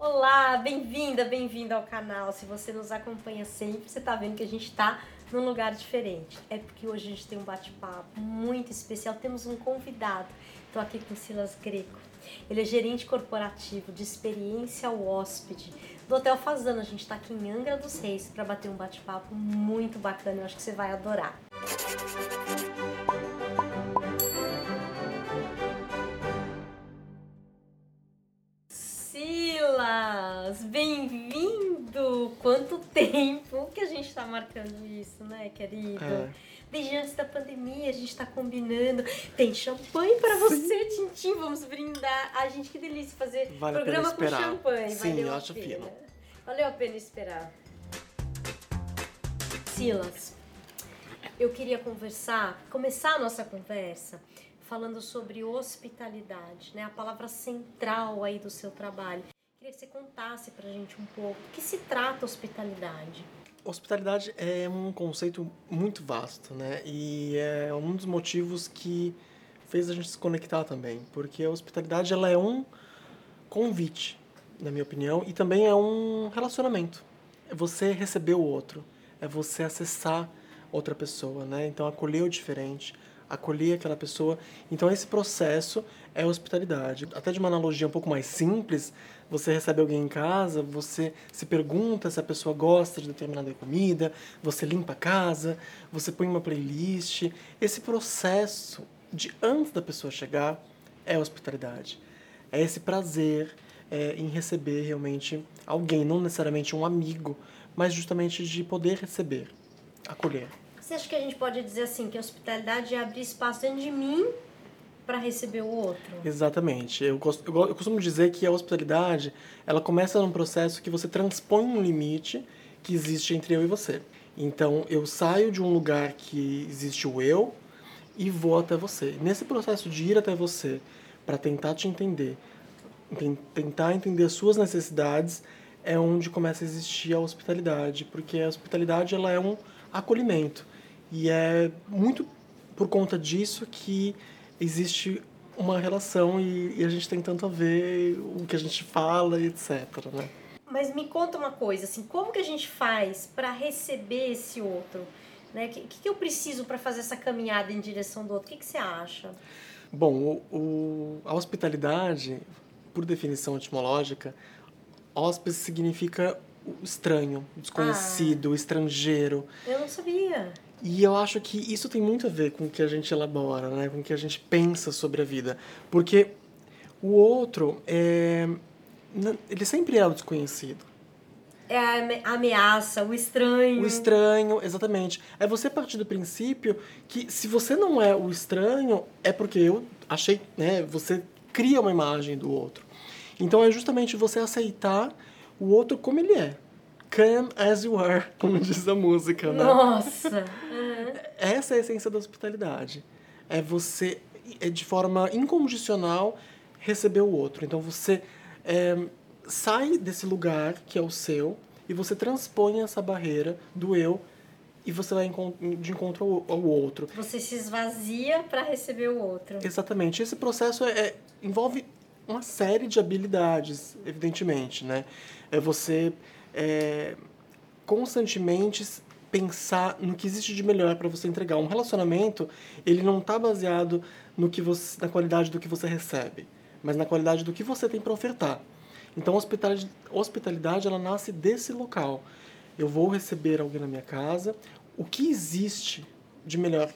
Olá, bem-vinda, bem-vindo ao canal. Se você nos acompanha sempre, você está vendo que a gente está num lugar diferente. É porque hoje a gente tem um bate-papo muito especial. Temos um convidado. Estou aqui com Silas Greco. Ele é gerente corporativo de experiência ao hóspede do Hotel Fazano. A gente está aqui em Angra dos Reis para bater um bate-papo muito bacana. Eu acho que você vai adorar. Está marcando isso, né, querido? É. Desde antes da pandemia, a gente tá combinando. Tem champanhe para você, Tintim. Vamos brindar. A gente, que delícia fazer Vale programa com champanhe. Sim, Valeu eu a acho pena. fino. Valeu a pena esperar. Silas, eu queria conversar, começar a nossa conversa falando sobre hospitalidade, né? A palavra central aí do seu trabalho. Queria que você contasse pra gente um pouco do que se trata hospitalidade. Hospitalidade é um conceito muito vasto, né? E é um dos motivos que fez a gente se conectar também, porque a hospitalidade ela é um convite, na minha opinião, e também é um relacionamento. É você receber o outro, é você acessar outra pessoa, né? Então acolher o diferente, acolher aquela pessoa. Então esse processo é hospitalidade. Até de uma analogia um pouco mais simples, você recebe alguém em casa, você se pergunta se a pessoa gosta de determinada comida, você limpa a casa, você põe uma playlist. Esse processo de antes da pessoa chegar é hospitalidade. É esse prazer é, em receber realmente alguém, não necessariamente um amigo, mas justamente de poder receber, acolher. Você acha que a gente pode dizer assim que a hospitalidade é abrir espaço dentro de mim para receber o outro? Exatamente. Eu, eu eu costumo dizer que a hospitalidade, ela começa num processo que você transpõe um limite que existe entre eu e você. Então, eu saio de um lugar que existe o eu e vou até você. Nesse processo de ir até você para tentar te entender, ten- tentar entender as suas necessidades, é onde começa a existir a hospitalidade, porque a hospitalidade ela é um acolhimento. E é muito por conta disso que existe uma relação e, e a gente tem tanto a ver o que a gente fala e etc, né? Mas me conta uma coisa, assim, como que a gente faz para receber esse outro? Né? O que, que eu preciso para fazer essa caminhada em direção do outro? O que, que você acha? Bom, o, o- a hospitalidade, por definição etimológica, hóspede significa estranho, desconhecido, o estrangeiro. Eu não sabia. E eu acho que isso tem muito a ver com o que a gente elabora, né? com o que a gente pensa sobre a vida. Porque o outro, é... ele sempre é o desconhecido. É a ameaça, o estranho. O estranho, exatamente. É você partir do princípio que se você não é o estranho, é porque eu achei, né? Você cria uma imagem do outro. Então é justamente você aceitar o outro como ele é. Come as you are, como diz a música, né? Nossa! Uhum. Essa é a essência da hospitalidade. É você, é de forma incondicional, receber o outro. Então você é, sai desse lugar que é o seu e você transpõe essa barreira do eu e você vai de encontro ao, ao outro. Você se esvazia para receber o outro. Exatamente. Esse processo é, é- envolve uma série de habilidades, evidentemente, né? É você é, constantemente pensar no que existe de melhor para você entregar. Um relacionamento, ele não está baseado no que você, na qualidade do que você recebe, mas na qualidade do que você tem para ofertar. Então, a hospitalidade, ela nasce desse local. Eu vou receber alguém na minha casa. O que existe de melhor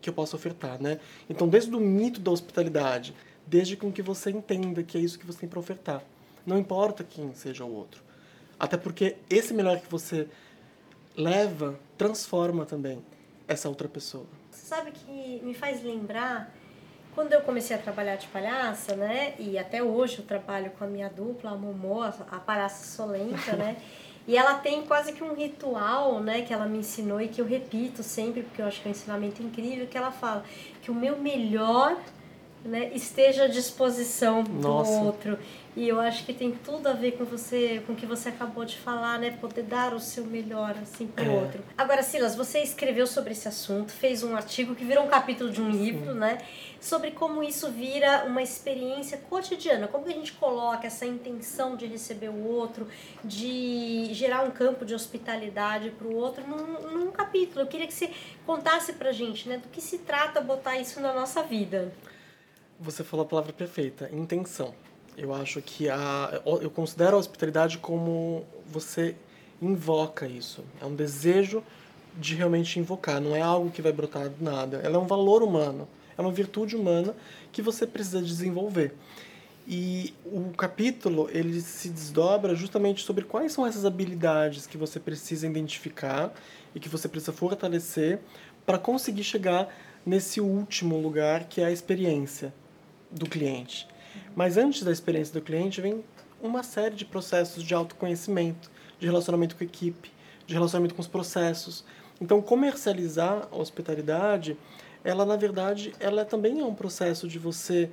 que eu posso ofertar, né? Então, desde o mito da hospitalidade, desde com que você entenda que é isso que você tem para ofertar. Não importa quem seja o outro. Até porque esse melhor que você leva transforma também essa outra pessoa. Você sabe que me faz lembrar quando eu comecei a trabalhar de palhaça, né? E até hoje eu trabalho com a minha dupla, a Momô, a palhaça solenta, né? E ela tem quase que um ritual, né, que ela me ensinou e que eu repito sempre, porque eu acho que é um ensinamento incrível, que ela fala que o meu melhor né, esteja à disposição do Nossa. outro. E eu acho que tem tudo a ver com você, com o que você acabou de falar, né? Poder dar o seu melhor, assim, pro é. outro. Agora, Silas, você escreveu sobre esse assunto, fez um artigo que virou um capítulo de um livro, Sim. né? Sobre como isso vira uma experiência cotidiana. Como que a gente coloca essa intenção de receber o outro, de gerar um campo de hospitalidade pro outro num, num capítulo. Eu queria que você contasse pra gente, né? Do que se trata botar isso na nossa vida. Você falou a palavra perfeita, intenção. Eu acho que a eu considero a hospitalidade como você invoca isso. É um desejo de realmente invocar, não é algo que vai brotar do nada. Ela é um valor humano, é uma virtude humana que você precisa desenvolver. E o capítulo ele se desdobra justamente sobre quais são essas habilidades que você precisa identificar e que você precisa fortalecer para conseguir chegar nesse último lugar que é a experiência do cliente. Mas antes da experiência do cliente vem uma série de processos de autoconhecimento, de relacionamento com a equipe, de relacionamento com os processos. Então, comercializar a hospitalidade, ela na verdade, ela também é um processo de você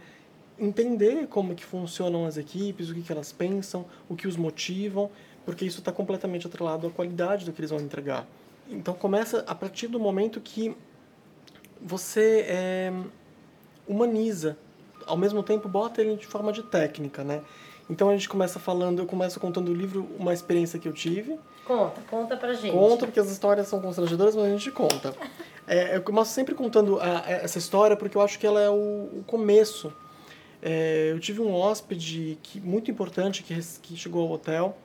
entender como que funcionam as equipes, o que, que elas pensam, o que os motivam, porque isso está completamente atrelado à qualidade do que eles vão entregar. Então, começa a partir do momento que você é, humaniza ao mesmo tempo bota ele de forma de técnica, né? Então a gente começa falando, eu começo contando o livro, uma experiência que eu tive. Conta, conta pra gente. Conta, porque as histórias são constrangedoras, mas a gente conta. É, eu começo sempre contando a, a, essa história porque eu acho que ela é o, o começo. É, eu tive um hóspede que, muito importante que, que chegou ao hotel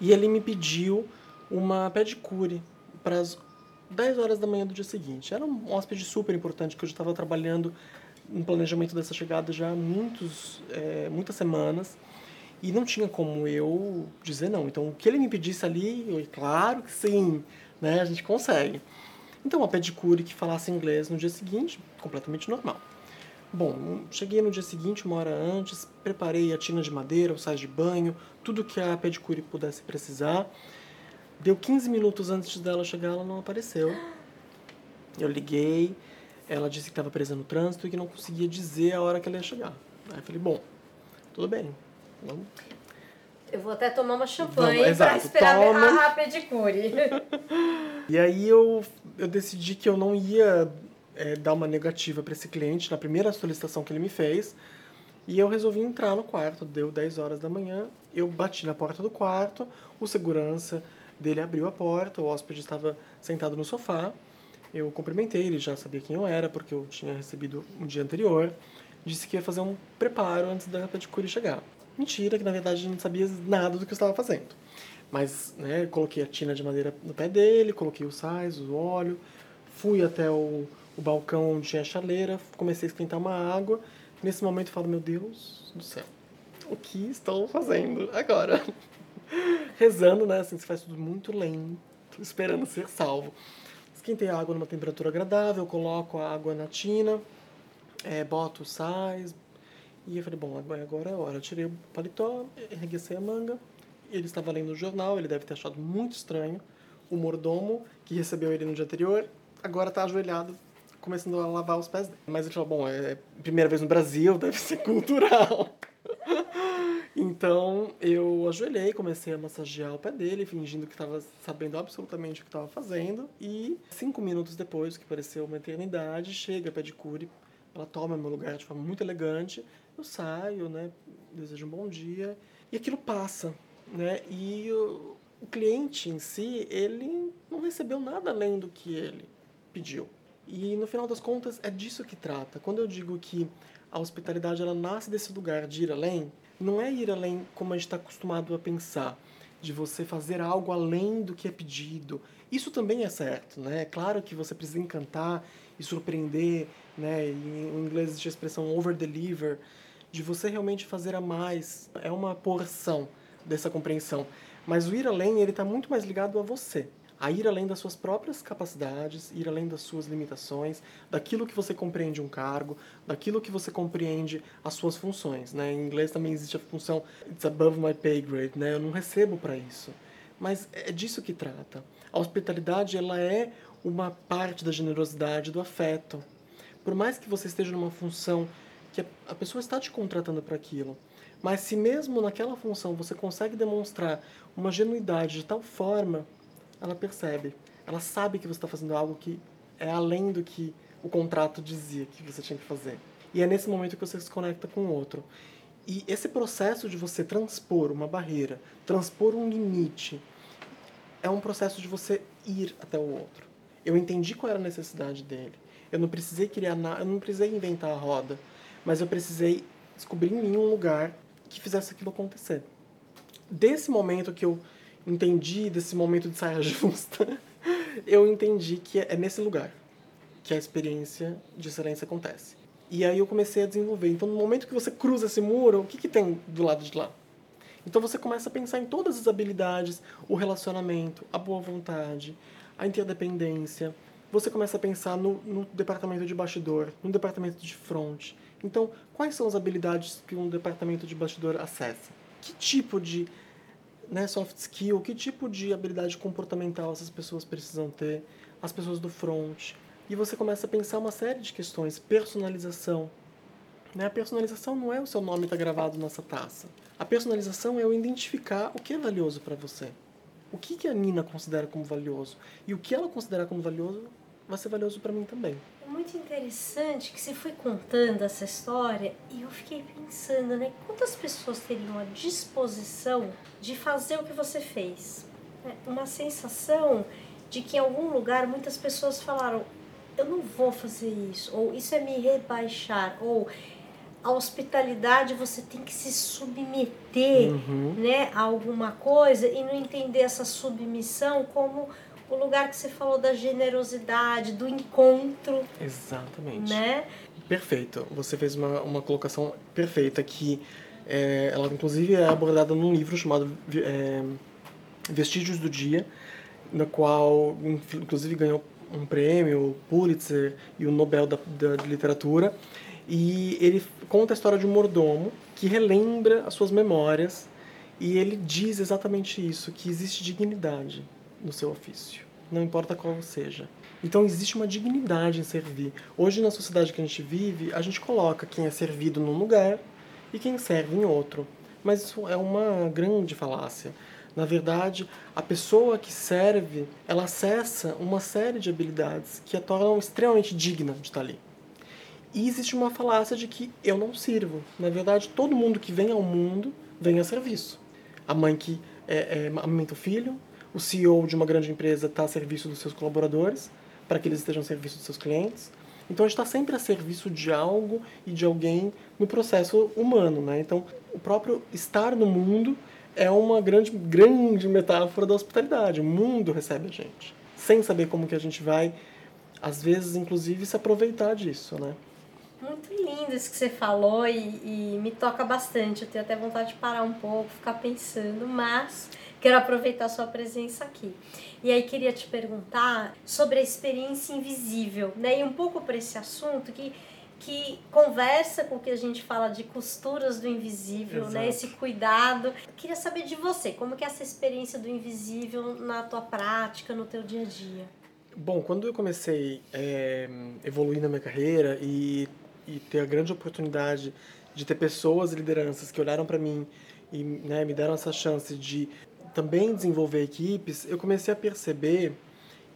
e ele me pediu uma pedicure para as 10 horas da manhã do dia seguinte. Era um hóspede super importante que eu já estava trabalhando um planejamento dessa chegada já há muitos, é, muitas semanas e não tinha como eu dizer não. Então, o que ele me pedisse ali, eu, claro que sim, né? A gente consegue. Então, a pedicure que falasse inglês no dia seguinte, completamente normal. Bom, cheguei no dia seguinte, uma hora antes, preparei a tina de madeira, o sais de banho, tudo que a pedicure pudesse precisar. Deu 15 minutos antes dela chegar, ela não apareceu. Eu liguei, ela disse que estava presa no trânsito e que não conseguia dizer a hora que ela ia chegar. Aí eu falei, bom, tudo bem, vamos. Eu vou até tomar uma champanhe para esperar Toma. a pedicure. e aí eu, eu decidi que eu não ia é, dar uma negativa para esse cliente na primeira solicitação que ele me fez. E eu resolvi entrar no quarto, deu 10 horas da manhã, eu bati na porta do quarto, o segurança dele abriu a porta, o hóspede estava sentado no sofá, eu cumprimentei, ele já sabia quem eu era, porque eu tinha recebido um dia anterior. Disse que ia fazer um preparo antes da pedicure chegar. Mentira, que na verdade não sabia nada do que eu estava fazendo. Mas, né, coloquei a tina de madeira no pé dele, coloquei o sais, o óleo, fui até o, o balcão onde tinha a chaleira, comecei a esquentar uma água. Nesse momento eu falo, meu Deus do céu, o que estou fazendo agora? Rezando, né, assim, se faz tudo muito lento, esperando ser salvo. Esquentei a água numa temperatura agradável, coloco a água na tina, é, boto sais. E eu falei, bom, agora é a hora. Eu tirei o paletó, enreguecei a manga. Ele estava lendo o jornal, ele deve ter achado muito estranho. O mordomo, que recebeu ele no dia anterior, agora está ajoelhado, começando a lavar os pés dele. Mas ele falou, bom, é primeira vez no Brasil, deve ser cultural. Então eu ajoelhei, comecei a massagear o pé dele, fingindo que estava sabendo absolutamente o que estava fazendo. E cinco minutos depois, que pareceu uma eternidade, chega a pedicure, ela toma meu lugar de forma muito elegante. Eu saio, né? Desejo um bom dia. E aquilo passa, né? E o, o cliente em si, ele não recebeu nada além do que ele pediu. E no final das contas, é disso que trata. Quando eu digo que a hospitalidade ela nasce desse lugar de ir além, não é ir além como a gente está acostumado a pensar, de você fazer algo além do que é pedido. Isso também é certo, né? É claro que você precisa encantar e surpreender, né? Em inglês existe a expressão over-deliver, de você realmente fazer a mais. É uma porção dessa compreensão. Mas o ir além, ele está muito mais ligado a você a ir além das suas próprias capacidades, ir além das suas limitações, daquilo que você compreende um cargo, daquilo que você compreende as suas funções. Né? Em inglês também existe a função it's above my pay grade, né? eu não recebo para isso. Mas é disso que trata. A hospitalidade ela é uma parte da generosidade, do afeto. Por mais que você esteja numa função que a pessoa está te contratando para aquilo, Mas se mesmo naquela função você consegue demonstrar uma genuidade de tal forma, ela percebe. Ela sabe que você está fazendo algo que é além do que o contrato dizia que você tinha que fazer. E é nesse momento que você se conecta com o outro. E esse processo de você transpor uma barreira, transpor um limite, é um processo de você ir até o outro. Eu entendi qual era a necessidade dele. Eu não precisei criar nada, eu não precisei inventar a roda, mas eu precisei descobrir em mim um lugar que fizesse aquilo acontecer. Desse momento que eu entendi, desse momento de saia justa, eu entendi que é nesse lugar que a experiência de excelência acontece. E aí eu comecei a desenvolver. Então, no momento que você cruza esse muro, o que, que tem do lado de lá? Então você começa a pensar em todas as habilidades, o relacionamento, a boa vontade, a interdependência. Você começa a pensar no, no departamento de bastidor, no departamento de front. Então, quais são as habilidades que um departamento de bastidor acessa? Que tipo de né, soft skill, que tipo de habilidade comportamental essas pessoas precisam ter, as pessoas do front. E você começa a pensar uma série de questões, personalização. Né? A personalização não é o seu nome estar tá gravado nessa taça. A personalização é eu identificar o que é valioso para você. O que, que a Nina considera como valioso. E o que ela considera como valioso vai ser valioso para mim também. É muito interessante que você foi contando essa história e eu fiquei pensando, né? Quantas pessoas teriam a disposição de fazer o que você fez? É uma sensação de que em algum lugar muitas pessoas falaram: eu não vou fazer isso, ou isso é me rebaixar, ou a hospitalidade você tem que se submeter uhum. né, a alguma coisa e não entender essa submissão como o lugar que você falou da generosidade, do encontro. Exatamente. Né? Perfeito. Você fez uma, uma colocação perfeita que é, ela inclusive é abordada num livro chamado é, Vestígios do Dia, no qual inclusive ganhou um prêmio, Pulitzer e o Nobel da, da, de Literatura. E ele conta a história de um mordomo que relembra as suas memórias e ele diz exatamente isso, que existe dignidade no seu ofício, não importa qual seja. Então existe uma dignidade em servir. Hoje na sociedade que a gente vive, a gente coloca quem é servido num lugar e quem serve em outro. Mas isso é uma grande falácia. Na verdade, a pessoa que serve, ela acessa uma série de habilidades que a tornam extremamente digna de estar ali. E existe uma falácia de que eu não sirvo. Na verdade, todo mundo que vem ao mundo vem a serviço. A mãe que é, é, amamenta o filho, o CEO de uma grande empresa está a serviço dos seus colaboradores, para que eles estejam a serviço dos seus clientes. Então a gente está sempre a serviço de algo e de alguém no processo humano. Né? Então o próprio estar no mundo é uma grande, grande metáfora da hospitalidade. O mundo recebe a gente, sem saber como que a gente vai, às vezes, inclusive, se aproveitar disso, né? Muito lindo isso que você falou e, e me toca bastante. Eu tenho até vontade de parar um pouco, ficar pensando, mas quero aproveitar a sua presença aqui. E aí queria te perguntar sobre a experiência invisível, né? E um pouco para esse assunto que que conversa com o que a gente fala de costuras do invisível, né? Esse cuidado. Eu queria saber de você, como que é essa experiência do invisível na tua prática, no teu dia a dia? Bom, quando eu comecei a é, evoluir na minha carreira e, e ter a grande oportunidade de ter pessoas, lideranças que olharam para mim e né, me deram essa chance de também desenvolver equipes, eu comecei a perceber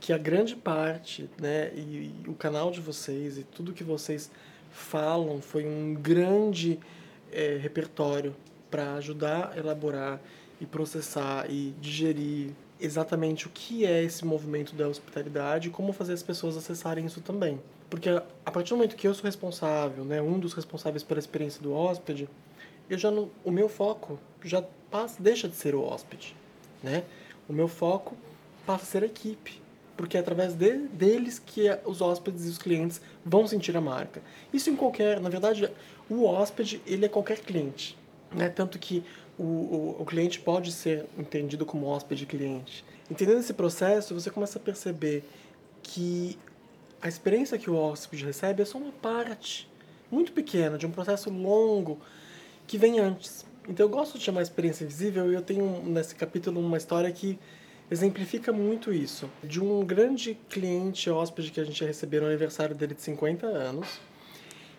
que a grande parte, né, e, e o canal de vocês e tudo que vocês falam foi um grande é, repertório para ajudar a elaborar e processar e digerir exatamente o que é esse movimento da hospitalidade e como fazer as pessoas acessarem isso também. Porque a partir do momento que eu sou responsável, né, um dos responsáveis pela experiência do hóspede, eu já não, o meu foco já passa, deixa de ser o hóspede, né? O meu foco passa a ser a equipe porque é através de, deles que os hóspedes e os clientes vão sentir a marca. Isso em qualquer, na verdade, o hóspede ele é qualquer cliente, né? Tanto que o, o, o cliente pode ser entendido como hóspede cliente. Entendendo esse processo, você começa a perceber que a experiência que o hóspede recebe é só uma parte muito pequena de um processo longo que vem antes. Então eu gosto de chamar experiência invisível e eu tenho nesse capítulo uma história que exemplifica muito isso. De um grande cliente hóspede que a gente ia receber no aniversário dele de 50 anos.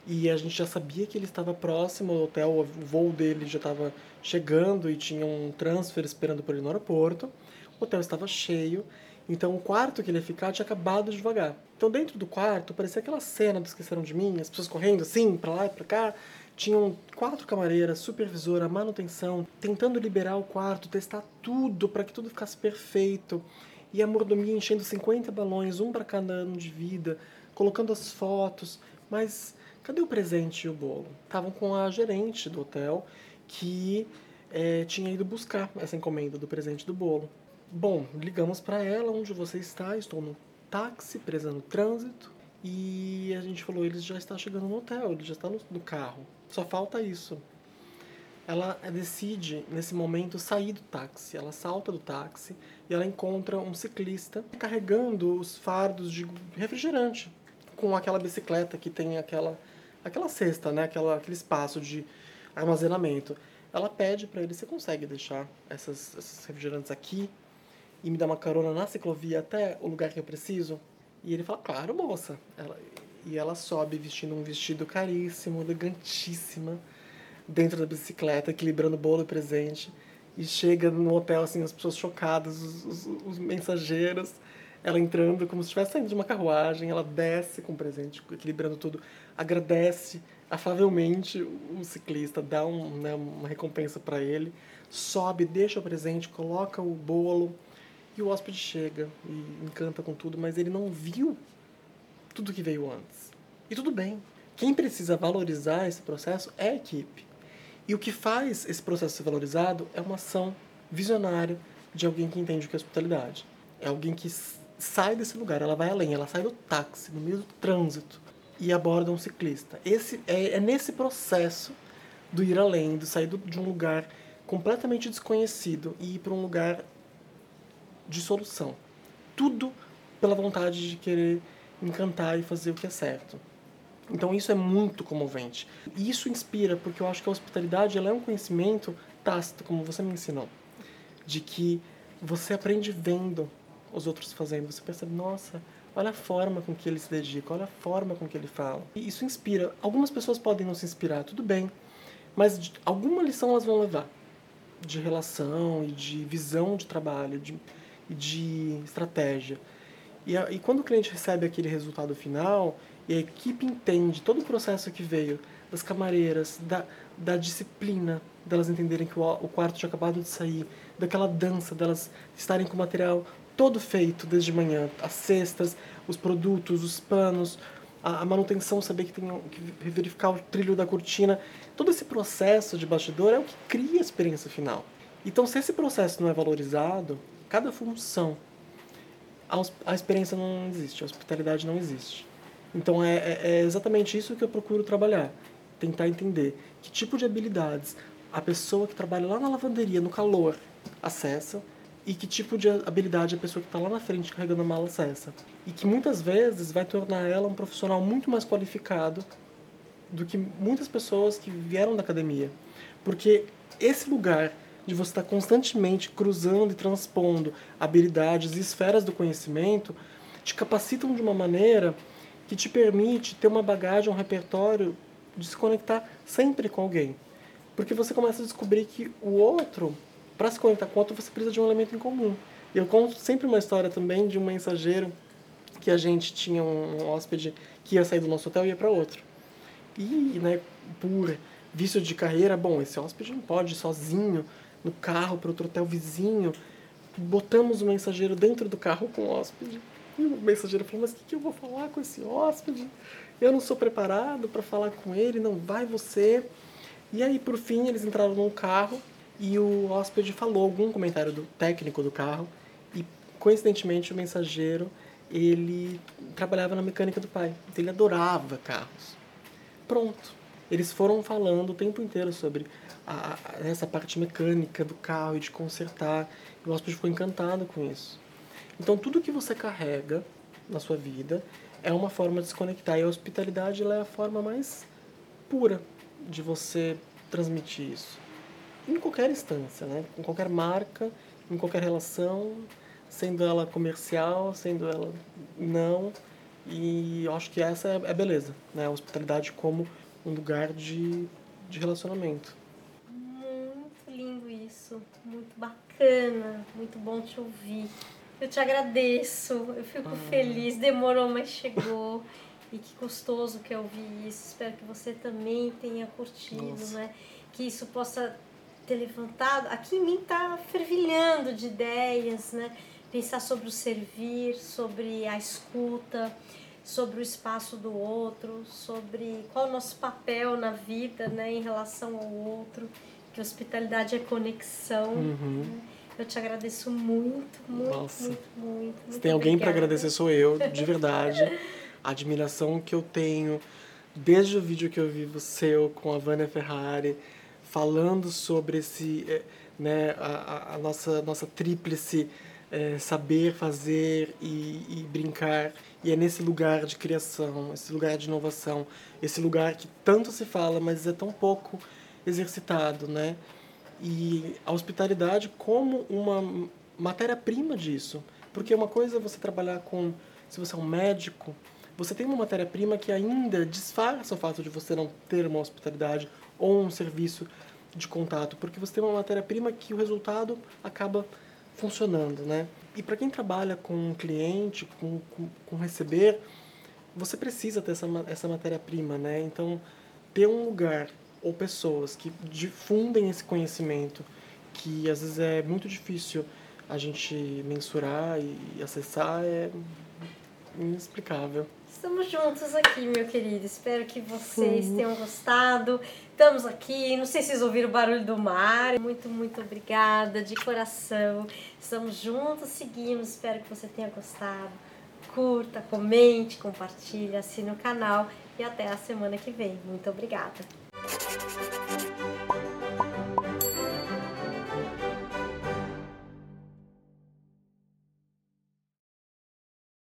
e a gente já sabia que ele estava próximo ao hotel, o voo dele já estava chegando e tinha um transfer esperando por ele no aeroporto. O hotel estava cheio, então o quarto que ele ia ficar tinha acabado de devagar. Então dentro do quarto parecia aquela cena do Esqueceram de Mim, as pessoas correndo assim, para lá e para cá. Tinham quatro camareiras, supervisora, manutenção, tentando liberar o quarto, testar tudo para que tudo ficasse perfeito. E a mordomia enchendo 50 balões, um para cada ano de vida, colocando as fotos, mas cadê o presente e o bolo? Estavam com a gerente do hotel que é, tinha ido buscar essa encomenda do presente do bolo. Bom, ligamos para ela, onde você está? Estou no táxi, presa no trânsito. E a gente falou, ele já está chegando no hotel, ele já está no, no carro. Só falta isso. Ela decide, nesse momento, sair do táxi. Ela salta do táxi e ela encontra um ciclista carregando os fardos de refrigerante com aquela bicicleta que tem aquela aquela cesta, né? Aquela, aquele espaço de armazenamento. Ela pede para ele, você consegue deixar essas, esses refrigerantes aqui e me dar uma carona na ciclovia até o lugar que eu preciso? E ele fala, claro, moça. Ela, e ela sobe vestindo um vestido caríssimo, elegantíssima, dentro da bicicleta, equilibrando bolo e presente. E chega no hotel, assim, as pessoas chocadas, os, os, os mensageiros ela entrando como se estivesse saindo de uma carruagem, ela desce com o presente, equilibrando tudo, agradece afavelmente o ciclista, dá um, né, uma recompensa para ele, sobe, deixa o presente, coloca o bolo e o hóspede chega e encanta com tudo, mas ele não viu tudo que veio antes. E tudo bem. Quem precisa valorizar esse processo é a equipe. E o que faz esse processo ser valorizado é uma ação visionária de alguém que entende o que é hospitalidade. É alguém que sai desse lugar, ela vai além, ela sai do táxi, no meio do trânsito, e aborda um ciclista. Esse é, é nesse processo do ir além, do sair do, de um lugar completamente desconhecido e ir para um lugar de solução. Tudo pela vontade de querer encantar e fazer o que é certo. Então isso é muito comovente. E isso inspira, porque eu acho que a hospitalidade ela é um conhecimento tácito, como você me ensinou, de que você aprende vendo os outros fazendo, você percebe, nossa, olha a forma com que ele se dedica, olha a forma com que ele fala. E isso inspira. Algumas pessoas podem não se inspirar, tudo bem, mas alguma lição elas vão levar de relação e de visão de trabalho, de, de estratégia. E, a, e quando o cliente recebe aquele resultado final e a equipe entende todo o processo que veio das camareiras, da, da disciplina, delas entenderem que o, o quarto tinha acabado de sair, daquela dança, delas estarem com o material todo feito desde manhã. As cestas, os produtos, os panos, a, a manutenção, saber que tem que verificar o trilho da cortina. Todo esse processo de bastidor é o que cria a experiência final. Então, se esse processo não é valorizado, cada função, a, experiência não existe, a hospitalidade não existe. Então, é, é, é exatamente isso que eu procuro trabalhar. Tentar entender que tipo de habilidades a pessoa que trabalha lá na lavanderia, no calor, acessa e que tipo de habilidade a pessoa que está lá na frente carregando a mala acessa. E que muitas vezes vai tornar ela um profissional muito mais qualificado do que muitas pessoas que vieram da academia. Porque esse lugar de você estar constantemente cruzando e transpondo habilidades e esferas do conhecimento te capacitam de uma maneira que te permite ter uma bagagem, um repertório de se conectar sempre com alguém. Porque você começa a descobrir que o outro para se conectar com outro, você precisa de um elemento em comum. Eu conto sempre uma história também de um mensageiro que a gente tinha um hóspede que ia sair do nosso hotel e ia para outro. E, né, por vício de carreira, bom, esse hóspede não pode ir sozinho no carro para outro hotel vizinho. Botamos o mensageiro dentro do carro com o hóspede. E o mensageiro falou: Mas o que, que eu vou falar com esse hóspede? Eu não sou preparado para falar com ele, não vai você. E aí, por fim, eles entraram num carro e o hóspede falou algum comentário do técnico do carro e coincidentemente o mensageiro ele trabalhava na mecânica do pai, então ele adorava carros. Pronto. Eles foram falando o tempo inteiro sobre a, a, essa parte mecânica do carro e de consertar. E o hóspede ficou encantado com isso. Então tudo que você carrega na sua vida é uma forma de se conectar e a hospitalidade é a forma mais pura de você transmitir isso em qualquer instância, né? com qualquer marca, em qualquer relação, sendo ela comercial, sendo ela não. E eu acho que essa é, é beleza, né? A hospitalidade como um lugar de, de relacionamento. Muito lindo isso, muito bacana, muito bom te ouvir. Eu te agradeço, eu fico ah. feliz, demorou, mas chegou. E que gostoso que eu ouvi isso. Espero que você também tenha curtido, Nossa. né? Que isso possa ter levantado. Aqui em mim tá fervilhando de ideias, né? Pensar sobre o servir, sobre a escuta, sobre o espaço do outro, sobre qual o nosso papel na vida, né? Em relação ao outro. Que hospitalidade é conexão. Uhum. Né? Eu te agradeço muito, muito, Nossa. muito, muito. Se muito tem alguém para agradecer, sou eu, de verdade. a admiração que eu tenho desde o vídeo que eu vi seu com a Vânia Ferrari falando sobre esse eh, né a, a nossa nossa tríplice é, saber fazer e, e, brincar. E é nesse lugar de criação esse lugar de inovação esse lugar que tanto se fala mas é tão pouco exercitado né? E a hospitalidade como uma matéria-prima disso. Porque uma coisa é você trabalhar com se você é um médico você tem uma matéria-prima que ainda disfarça o fato de você não ter uma hospitalidade ou um serviço de contato, porque você tem uma matéria-prima que o resultado acaba funcionando, né? E para quem trabalha com cliente, com, com, com receber, você precisa ter essa, essa matéria-prima, né? Então, ter um lugar ou pessoas que difundem esse conhecimento, que às vezes é muito difícil a gente mensurar e acessar, é inexplicável. Estamos juntos aqui, meu querido. Espero que vocês tenham gostado. Estamos aqui. Não sei se vocês ouviram o barulho do mar. Muito, muito obrigada, de coração. Estamos juntos, seguimos. Espero que você tenha gostado. Curta, comente, compartilhe, assine o canal e até a semana que vem. Muito obrigada.